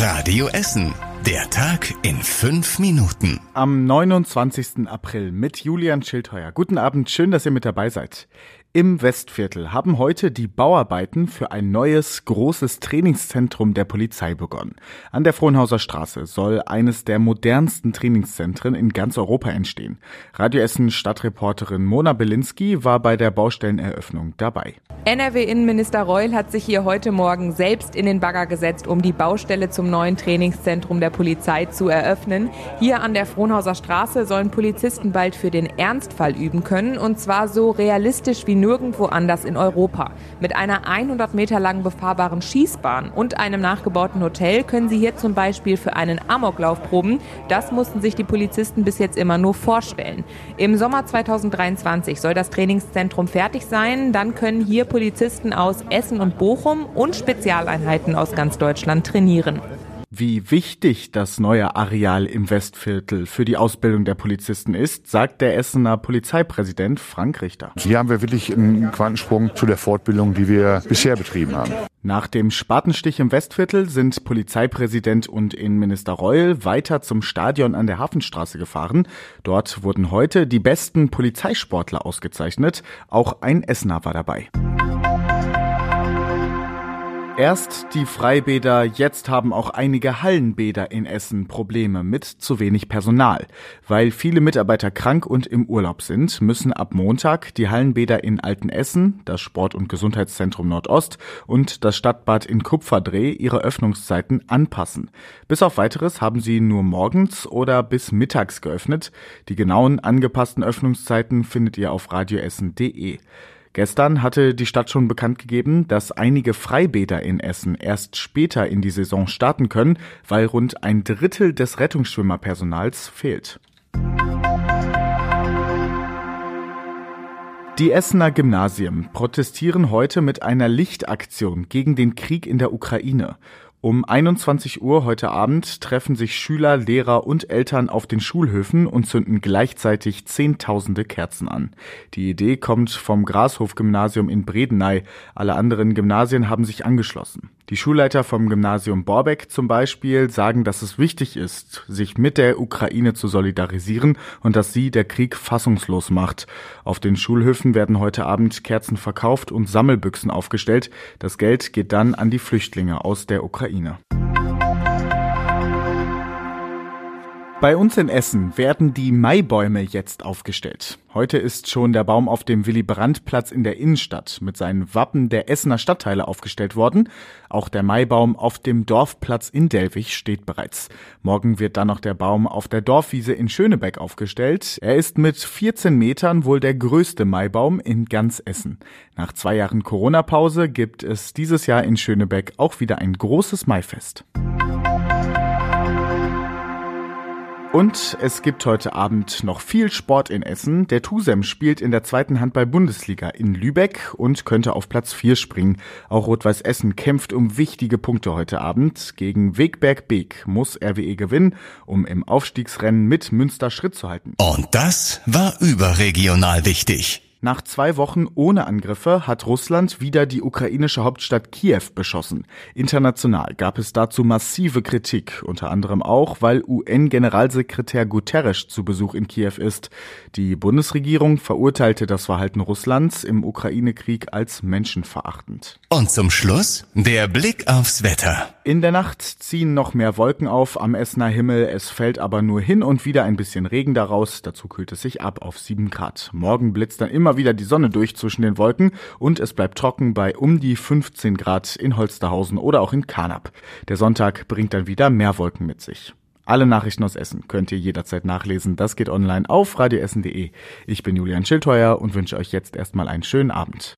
Radio Essen. Der Tag in fünf Minuten. Am 29. April mit Julian Schildheuer. Guten Abend, schön, dass ihr mit dabei seid. Im Westviertel haben heute die Bauarbeiten für ein neues, großes Trainingszentrum der Polizei begonnen. An der Frohnhauser Straße soll eines der modernsten Trainingszentren in ganz Europa entstehen. Radio Essen Stadtreporterin Mona Belinski war bei der Baustelleneröffnung dabei. NRW-Innenminister Reul hat sich hier heute Morgen selbst in den Bagger gesetzt, um die Baustelle zum neuen Trainingszentrum der Polizei zu eröffnen. Hier an der Frohnhauser Straße sollen Polizisten bald für den Ernstfall üben können und zwar so realistisch wie nirgendwo anders in Europa. Mit einer 100 Meter langen befahrbaren Schießbahn und einem nachgebauten Hotel können sie hier zum Beispiel für einen Amoklauf proben. Das mussten sich die Polizisten bis jetzt immer nur vorstellen. Im Sommer 2023 soll das Trainingszentrum fertig sein. Dann können hier Polizisten Polizisten aus Essen und Bochum und Spezialeinheiten aus ganz Deutschland trainieren. Wie wichtig das neue Areal im Westviertel für die Ausbildung der Polizisten ist, sagt der Essener Polizeipräsident Frank Richter. Hier haben wir wirklich einen Quantensprung zu der Fortbildung, die wir bisher betrieben haben. Nach dem Spatenstich im Westviertel sind Polizeipräsident und Innenminister Reul weiter zum Stadion an der Hafenstraße gefahren. Dort wurden heute die besten Polizeisportler ausgezeichnet. Auch ein Essener war dabei. Erst die Freibäder, jetzt haben auch einige Hallenbäder in Essen Probleme mit zu wenig Personal. Weil viele Mitarbeiter krank und im Urlaub sind, müssen ab Montag die Hallenbäder in Altenessen, das Sport- und Gesundheitszentrum Nordost und das Stadtbad in Kupferdreh ihre Öffnungszeiten anpassen. Bis auf weiteres haben sie nur morgens oder bis mittags geöffnet. Die genauen angepassten Öffnungszeiten findet ihr auf radioessen.de. Gestern hatte die Stadt schon bekannt gegeben, dass einige Freibäder in Essen erst später in die Saison starten können, weil rund ein Drittel des Rettungsschwimmerpersonals fehlt. Die Essener Gymnasien protestieren heute mit einer Lichtaktion gegen den Krieg in der Ukraine. Um 21 Uhr heute Abend treffen sich Schüler, Lehrer und Eltern auf den Schulhöfen und zünden gleichzeitig Zehntausende Kerzen an. Die Idee kommt vom Grashof-Gymnasium in Bredeney. Alle anderen Gymnasien haben sich angeschlossen. Die Schulleiter vom Gymnasium Borbeck zum Beispiel sagen, dass es wichtig ist, sich mit der Ukraine zu solidarisieren und dass sie der Krieg fassungslos macht. Auf den Schulhöfen werden heute Abend Kerzen verkauft und Sammelbüchsen aufgestellt. Das Geld geht dann an die Flüchtlinge aus der Ukraine. Bei uns in Essen werden die Maibäume jetzt aufgestellt. Heute ist schon der Baum auf dem Willy-Brandt-Platz in der Innenstadt mit seinen Wappen der Essener Stadtteile aufgestellt worden. Auch der Maibaum auf dem Dorfplatz in Delwig steht bereits. Morgen wird dann noch der Baum auf der Dorfwiese in Schönebeck aufgestellt. Er ist mit 14 Metern wohl der größte Maibaum in ganz Essen. Nach zwei Jahren Corona-Pause gibt es dieses Jahr in Schönebeck auch wieder ein großes Maifest. Und es gibt heute Abend noch viel Sport in Essen. Der Tusem spielt in der zweiten Handball-Bundesliga in Lübeck und könnte auf Platz 4 springen. Auch Rot-Weiß Essen kämpft um wichtige Punkte heute Abend. Gegen Wegberg Beek muss RWE gewinnen, um im Aufstiegsrennen mit Münster Schritt zu halten. Und das war überregional wichtig. Nach zwei Wochen ohne Angriffe hat Russland wieder die ukrainische Hauptstadt Kiew beschossen. International gab es dazu massive Kritik, unter anderem auch, weil UN-Generalsekretär Guterres zu Besuch in Kiew ist. Die Bundesregierung verurteilte das Verhalten Russlands im Ukraine-Krieg als menschenverachtend. Und zum Schluss der Blick aufs Wetter. In der Nacht ziehen noch mehr Wolken auf am Essener Himmel. Es fällt aber nur hin und wieder ein bisschen Regen daraus. Dazu kühlt es sich ab auf 7 Grad. Morgen blitzt dann immer wieder die Sonne durch zwischen den Wolken und es bleibt trocken bei um die 15 Grad in Holsterhausen oder auch in Karnap. Der Sonntag bringt dann wieder mehr Wolken mit sich. Alle Nachrichten aus Essen könnt ihr jederzeit nachlesen. Das geht online auf radioessen.de. Ich bin Julian Schildheuer und wünsche euch jetzt erstmal einen schönen Abend.